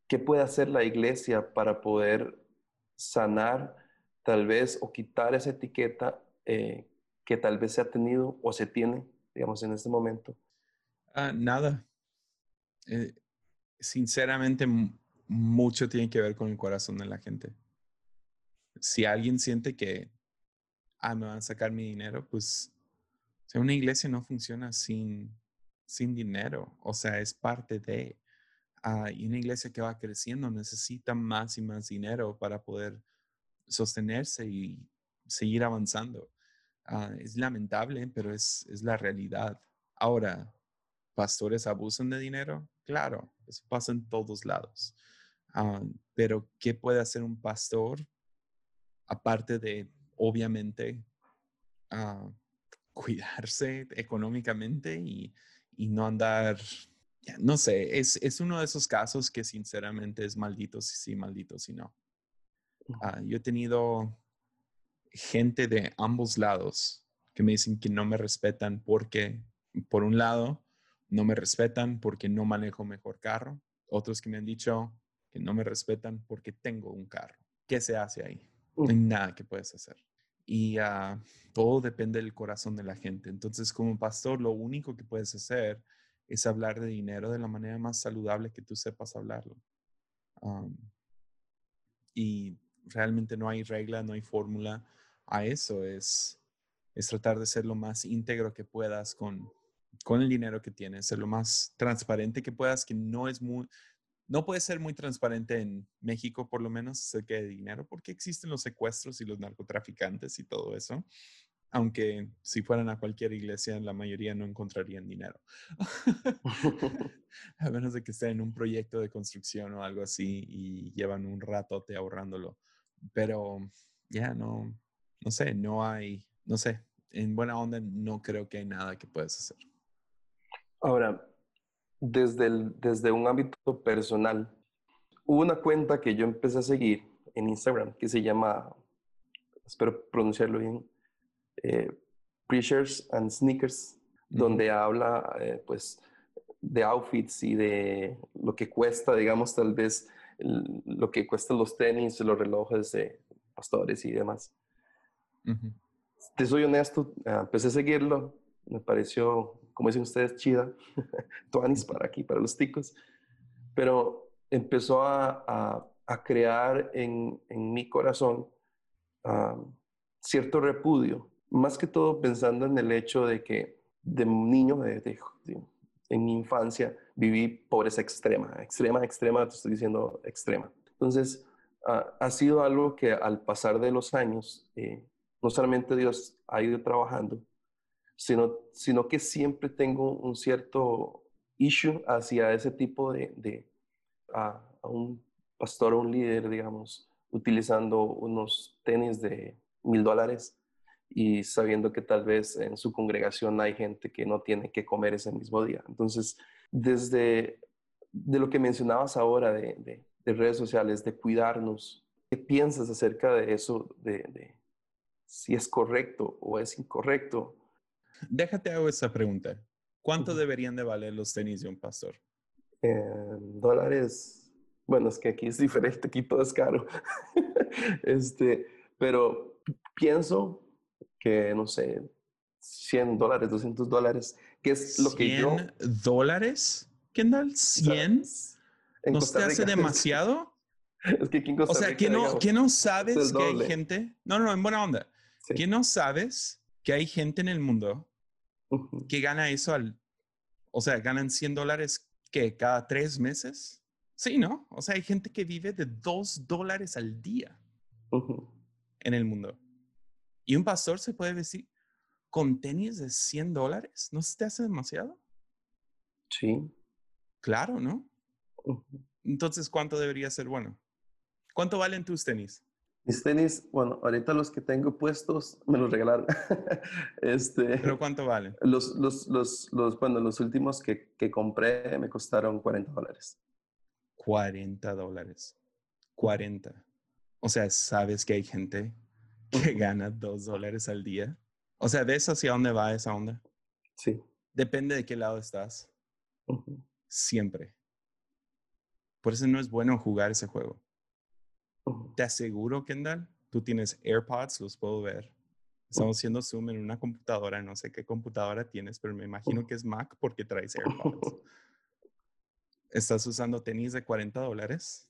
¿qué puede hacer la iglesia para poder sanar tal vez o quitar esa etiqueta eh, que tal vez se ha tenido o se tiene, digamos, en este momento? Ah, nada. Eh, sinceramente, mucho tiene que ver con el corazón de la gente. Si alguien siente que, ah, me van a sacar mi dinero, pues una iglesia no funciona sin, sin dinero, o sea, es parte de. Ah, y una iglesia que va creciendo necesita más y más dinero para poder sostenerse y seguir avanzando. Ah, es lamentable, pero es, es la realidad. Ahora, ¿pastores abusan de dinero? Claro, eso pasa en todos lados. Ah, pero, ¿qué puede hacer un pastor aparte de, obviamente, cuidarse económicamente y, no andar, no sé, es, es, uno de esos casos que sinceramente es maldito si sí, maldito si no. Ah, yo he tenido gente de ambos lados que me dicen que no me respetan porque, por un lado, no me respetan porque no manejo mejor carro. Otros que me han dicho que no me respetan porque tengo un carro. ¿Qué se hace ahí? No hay nada que puedes hacer y ah, todo depende del corazón de la gente. Entonces, como pastor, lo único que puedes hacer es hablar de dinero de la manera más saludable que tú sepas hablarlo. y realmente no hay regla, no hay fórmula a eso. Es, es tratar de ser lo más íntegro que puedas con, con el dinero que tienes, ser lo más transparente que puedas, que no es muy, no puede ser muy transparente en México, por lo menos, acerca de dinero, porque existen los secuestros y los narcotraficantes y todo eso. Aunque si fueran a cualquier iglesia, la mayoría no encontrarían dinero. a menos de que estén en un proyecto de construcción o algo así y llevan un ratote ahorrándolo. Pero ya no, no sé, no hay, no sé, en buena onda no creo que hay nada que puedas hacer. Ahora, desde, el, desde un ámbito personal, hubo una cuenta que yo empecé a seguir en Instagram que se llama, espero pronunciarlo bien, eh, Preachers and Sneakers, donde habla eh, pues de outfits y de lo que cuesta, digamos, tal vez lo que cuestan los tenis, los relojes de pastores y demás. Te soy honesto, ah, empecé a seguirlo, me pareció como dicen ustedes, chida, tuanis para aquí, para los ticos, pero empezó a, a, crear en, en, mi corazón cierto repudio, más que todo pensando en el hecho de que de niño, de, en mi infancia, viví pobreza extrema, extrema, extrema, te estoy diciendo extrema. Entonces, ha sido algo que al pasar de los años, eh, no solamente Dios ha ido trabajando, sino, sino que siempre tengo un cierto issue hacia ese tipo de, de a, un pastor o un líder, digamos, utilizando unos tenis de mil dólares y sabiendo que tal vez en su congregación hay gente que no tiene que comer ese mismo día. Entonces, desde de lo que mencionabas ahora de, redes sociales, de cuidarnos, ¿qué piensas acerca de eso, de, si es correcto o es incorrecto? Déjate hago esa pregunta. ¿Cuánto deberían de valer los tenis de un pastor? dólares, bueno, es que aquí es diferente, aquí todo es caro. este, pero pienso que, no sé, 100 dólares, 200 dólares, que es lo que yo... ¿100 dólares? Kendall? ¿100? ¿No te hace demasiado? Es que aquí Costa O sea, ¿que no, ¿que no sabes que hay gente? No, no, en buena onda. ¿Que no sabes que hay gente en el mundo que gana eso al... O sea, ganan 100 dólares que cada tres meses? Sí, ¿no? O sea, hay gente que vive de 2 dólares al día en el mundo. Y un pastor se puede decir, con tenis de 100 dólares, ¿no se te hace demasiado? Sí. Claro, ¿no? Entonces, ¿cuánto debería ser bueno? ¿Cuánto valen tus tenis? Mis tenis, bueno, ahorita los que tengo puestos me los regalaron. este, ¿Pero cuánto valen? Los, los, los, los, bueno, los últimos que, que compré me costaron 40 dólares. 40 dólares. 40. O sea, ¿sabes que hay gente que gana 2 dólares al día? O sea, ¿ves hacia dónde va esa onda? Sí. Depende de qué lado estás. Siempre. Por eso no es bueno jugar ese juego. Te aseguro, Kendall, tú tienes AirPods, los puedo ver. Estamos haciendo Zoom en una computadora, no sé qué computadora tienes, pero me imagino que es Mac porque traes AirPods. Estás usando tenis de 40 dólares.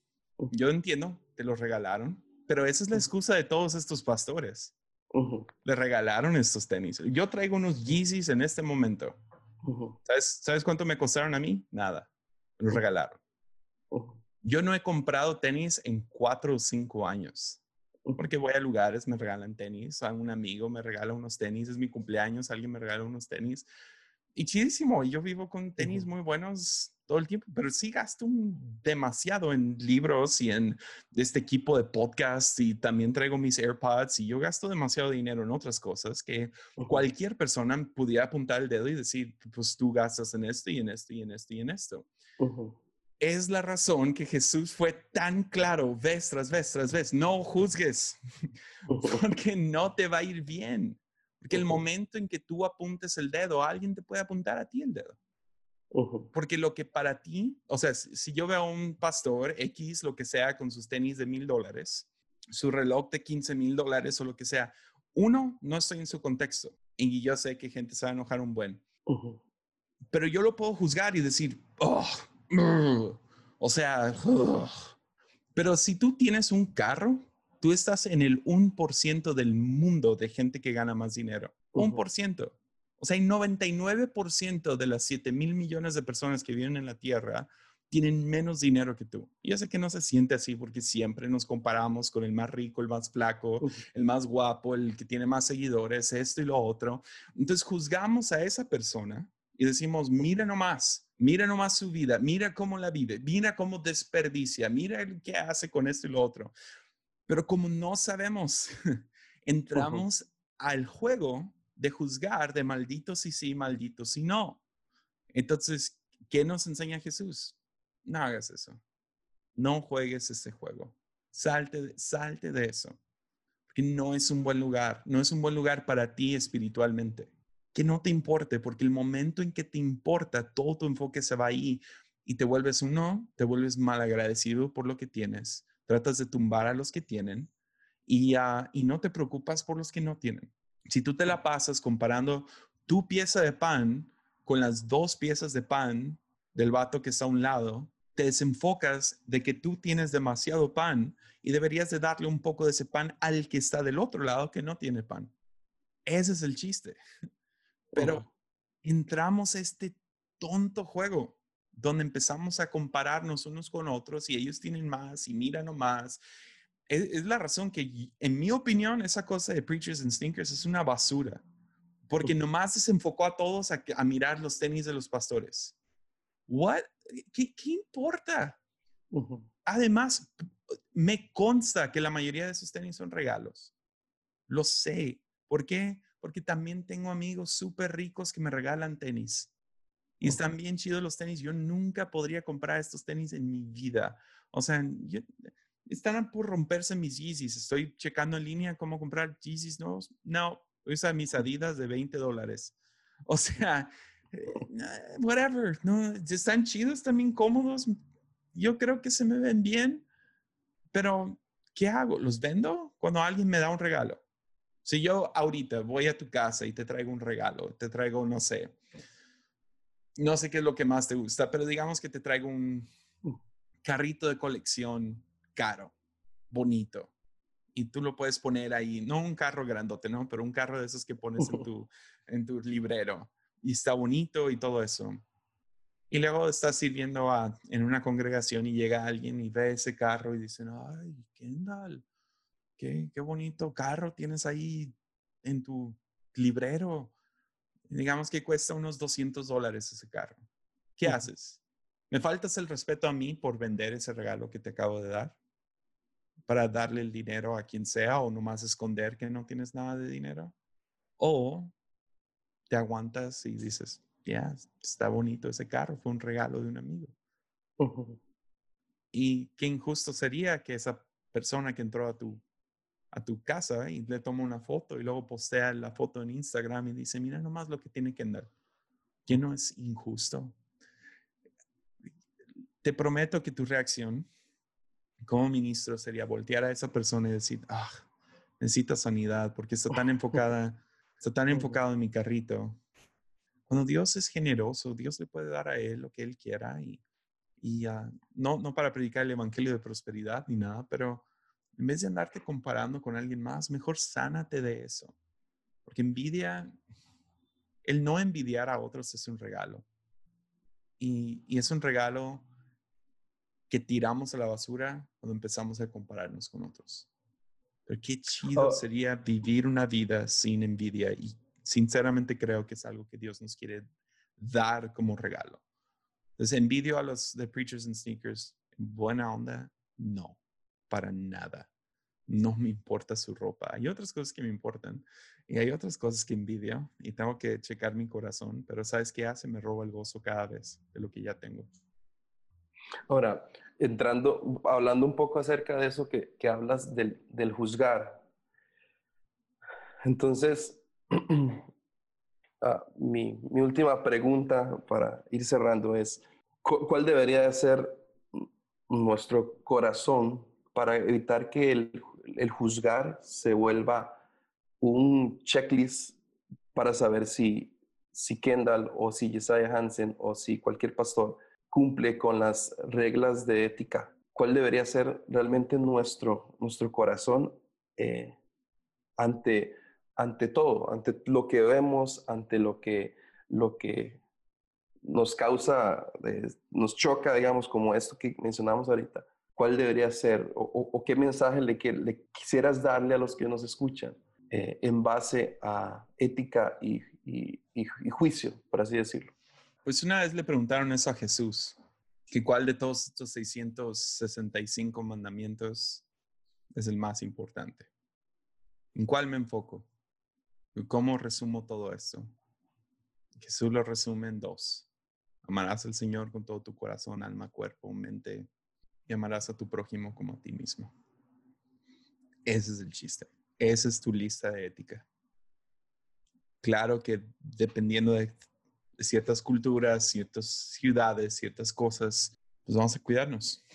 Yo entiendo, te los regalaron, pero esa es la excusa de todos estos pastores. Le regalaron estos tenis. Yo traigo unos Yeezys en este momento. ¿Sabes, ¿Sabes cuánto me costaron a mí? Nada. Me los regalaron. Yo no he comprado tenis en cuatro o cinco años. Porque voy a lugares, me regalan tenis. A un amigo me regala unos tenis. Es mi cumpleaños, alguien me regala unos tenis. Y chidísimo. Yo vivo con tenis muy buenos todo el tiempo, pero sí gasto demasiado en libros y en este equipo de podcast y también traigo mis AirPods y yo gasto demasiado dinero en otras cosas que cualquier persona pudiera apuntar el dedo y decir, pues tú gastas en esto y en esto y en esto y en esto. Es la razón que Jesús fue tan claro vez tras vez tras vez, no juzgues, porque no te va a ir bien. Porque el momento en que tú apuntes el dedo, alguien te puede apuntar a ti el dedo. Porque lo que para ti, o sea, si yo veo a un pastor X, lo que sea, con sus tenis de mil dólares, su reloj de 15 mil dólares o lo que sea, uno, no estoy en su contexto y yo sé que gente se va a enojar un buen. Pero yo lo puedo juzgar y decir, oh, o sea, pero si tú tienes un carro, tú estás en el 1% del mundo de gente que gana más dinero. Un por ciento. O sea, el 99% de las 7 mil millones de personas que viven en la Tierra tienen menos dinero que tú. Y yo sé que no se siente así porque siempre nos comparamos con el más rico, el más flaco, el más guapo, el que tiene más seguidores, esto y lo otro. Entonces juzgamos a esa persona y decimos, mira nomás, mira nomás su vida, mira cómo la vive, mira cómo desperdicia, mira qué hace con esto y lo otro. Pero como no sabemos, entramos al juego de juzgar de malditos sí sí, malditos si no. Entonces, ¿qué nos enseña Jesús? No hagas eso. No juegues ese juego. Salte, salte de eso. Porque no es un buen lugar. No es un buen lugar para ti espiritualmente. Que no te importe, porque el momento en que te importa, todo tu enfoque se va ahí y te vuelves uno, te vuelves mal agradecido por lo que tienes. Tratas de tumbar a los que tienen y, y no te preocupas por los que no tienen. Si tú te la pasas comparando tu pieza de pan con las dos piezas de pan del vato que está a un lado, te desenfocas de que tú tienes demasiado pan y deberías de darle un poco de ese pan al que está del otro lado que no tiene pan. Ese es el chiste. Pero entramos a este tonto juego donde empezamos a compararnos unos con otros y ellos tienen más y mira nomás es, la razón que, en mi opinión, esa cosa de Preachers and Stinkers es una basura. Porque nomás desenfocó a todos a, mirar los tenis de los pastores. What? ¿Qué, importa? Además, me consta que la mayoría de esos tenis son regalos. Lo sé, ¿Por qué? Porque también tengo amigos súper ricos que me regalan tenis. Y están bien chidos los tenis. Yo nunca podría comprar estos tenis en mi vida. O sea, están por romperse mis Yeezys. Estoy checando en línea cómo comprar Yeezys nuevos. No, usa mis Adidas de 20 dólares. O sea, eh, whatever. No, están chidos, también cómodos. Yo creo que se me ven bien. Pero, ¿qué hago? ¿Los vendo cuando alguien me da un regalo? Si yo ahorita voy a tu casa y te traigo un regalo, te traigo, no sé, no sé qué es lo que más te gusta, pero digamos que te traigo un carrito de colección caro, bonito, y tú lo puedes poner ahí, no un carro grandote, ¿no? Pero un carro de esos que pones en tu, en tu librero y está bonito y todo eso. Y luego estás sirviendo a, en una congregación y llega alguien y ve ese carro y dicen, ay, Kendall, qué, qué bonito carro tienes ahí en tu librero digamos que cuesta unos 200 dólares ese carro. ¿Qué haces? ¿Me faltas el respeto a mí por vender ese regalo que te acabo de dar? ¿Para darle el dinero a quien sea o nomás esconder que no tienes nada de dinero? ¿O te aguantas y dices, ya, está bonito ese carro, fue un regalo de un amigo? Y qué injusto sería que esa persona que entró a tu a tu casa y le toma una foto y luego postea la foto en Instagram y dice, mira nomás lo que tiene que andar. ¿Qué no es injusto? Te prometo que tu reacción como ministro sería voltear a esa persona y decir, ah, necesita sanidad porque está tan enfocada, está tan enfocado en mi carrito. Cuando Dios es generoso, Dios le puede dar a él lo que él quiera y, y ah, no, no para predicar el evangelio de prosperidad ni nada, pero en vez de andarte comparando con alguien más, mejor sánate de eso. Porque envidia, el no envidiar a otros es un regalo. Y, es un regalo que tiramos a la basura cuando empezamos a compararnos con otros. Pero qué chido oh. sería vivir una vida sin envidia y sinceramente creo que es algo que Dios nos quiere dar como regalo. Entonces, envidio a los de Preachers and Sneakers en buena onda, no para nada. No me importa su ropa. Hay otras cosas que me importan y hay otras cosas que envidio y tengo que checar mi corazón, pero ¿sabes qué hace? Me roba el gozo cada vez de lo que ya tengo. Ahora, entrando, hablando un poco acerca de eso que, hablas del, juzgar. Entonces, ah, mi, última pregunta para ir cerrando es, ¿cuál debería de ser nuestro corazón para evitar que el, juzgar se vuelva un checklist para saber si, si Kendall o si Jesiah Hansen o si cualquier pastor cumple con las reglas de ética. ¿Cuál debería ser realmente nuestro, nuestro corazón eh, ante, ante todo, ante lo que vemos, ante lo que, lo que nos causa, eh, nos choca, digamos, como esto que mencionamos ahorita? Cuál debería ser o, qué mensaje le, le, quisieras darle a los que nos escuchan eh, en base a ética y, juicio, por así decirlo. Pues una vez le preguntaron eso a Jesús, que cuál de todos estos 665 mandamientos es el más importante. ¿En cuál me enfoco? ¿Cómo resumo todo esto? Jesús lo resume en dos. Amarás al Señor con todo tu corazón, alma, cuerpo, mente y amarás a tu prójimo como a ti mismo. Ese es el chiste. Esa es tu lista de ética. Claro que dependiendo de ciertas culturas, ciertas ciudades, ciertas cosas, pues vamos a cuidarnos.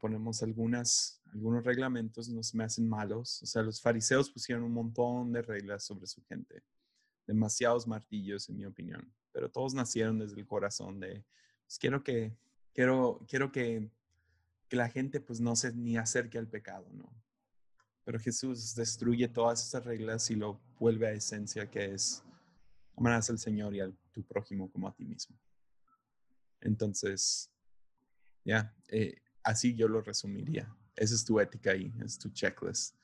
ponemos algunas, algunos reglamentos, no se me hacen malos. O sea, los fariseos pusieron un montón de reglas sobre su gente. Demasiados martillos, en mi opinión. Pero todos nacieron desde el corazón de, pues quiero que, quiero, quiero que que la gente pues no se ni acerque al pecado, ¿no? Pero Jesús destruye todas esas reglas y lo vuelve a esencia que es amarás al Señor y a tu prójimo como a ti mismo. Entonces, ya, eh, así yo lo resumiría. Esa es tu ética ahí, es tu checklist.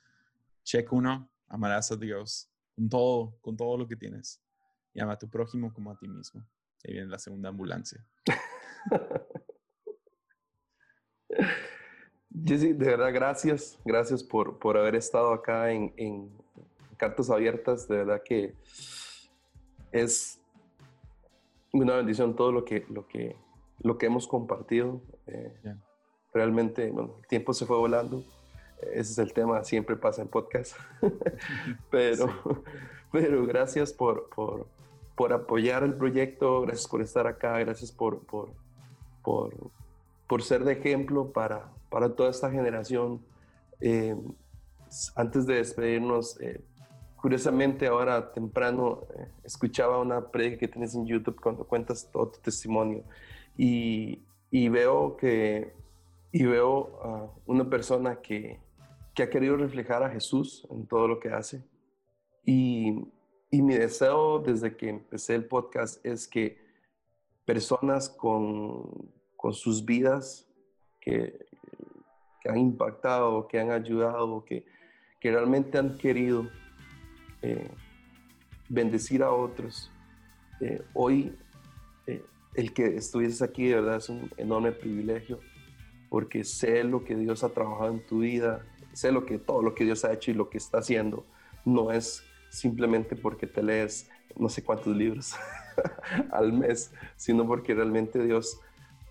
Check uno, amarás a Dios con todo, con todo lo que tienes. Y a tu prójimo como a ti mismo. Ahí viene la segunda ambulancia. Jessy, de verdad, gracias. Gracias por, por haber estado acá en, en cartas abiertas, de verdad que es una bendición todo lo que, lo que, lo que hemos compartido. Eh, realmente, bueno, el tiempo se fue volando. Ese es el tema, siempre pasa en podcast. pero, pero gracias por, por, por, apoyar el proyecto, gracias por estar acá, gracias por, por, por, por ser de ejemplo para, para toda esta generación. Eh, antes de despedirnos, eh, curiosamente ahora temprano eh, escuchaba una predica que tienes en YouTube cuando cuentas todo tu testimonio y, y veo que y veo a una persona que, que, ha querido reflejar a Jesús en todo lo que hace y, y mi deseo desde que empecé el podcast es que personas con, con sus vidas que, que han impactado, que han ayudado, que, que realmente han querido eh, bendecir a otros. Eh, hoy, eh, el que estuvieses aquí de verdad es un enorme privilegio porque sé lo que Dios ha trabajado en tu vida, sé lo que todo lo que Dios ha hecho y lo que está haciendo. No es simplemente porque te lees no sé cuántos libros al mes, sino porque realmente Dios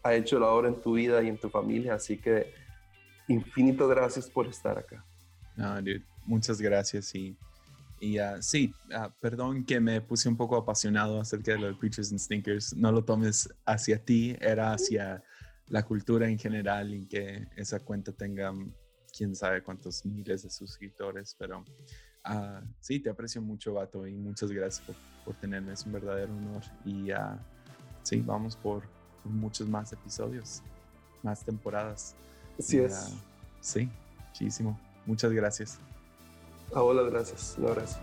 ha hecho la obra en tu vida y en tu familia. Así que infinitas gracias por estar acá. No, dude, muchas gracias y, y uh, sí, uh, perdón que me puse un poco apasionado acerca de los Preachers and Sneakers. No lo tomes hacia ti, era hacia la cultura en general y que esa cuenta tenga quién sabe cuántos miles de suscriptores, pero uh, sí, te aprecio mucho, Vato, y muchas gracias por, por tenerme, es un verdadero honor. Y sí, vamos por, muchos más episodios, más temporadas. Así es. sí, muchísimo. Muchas gracias. Hola, gracias. Un abrazo.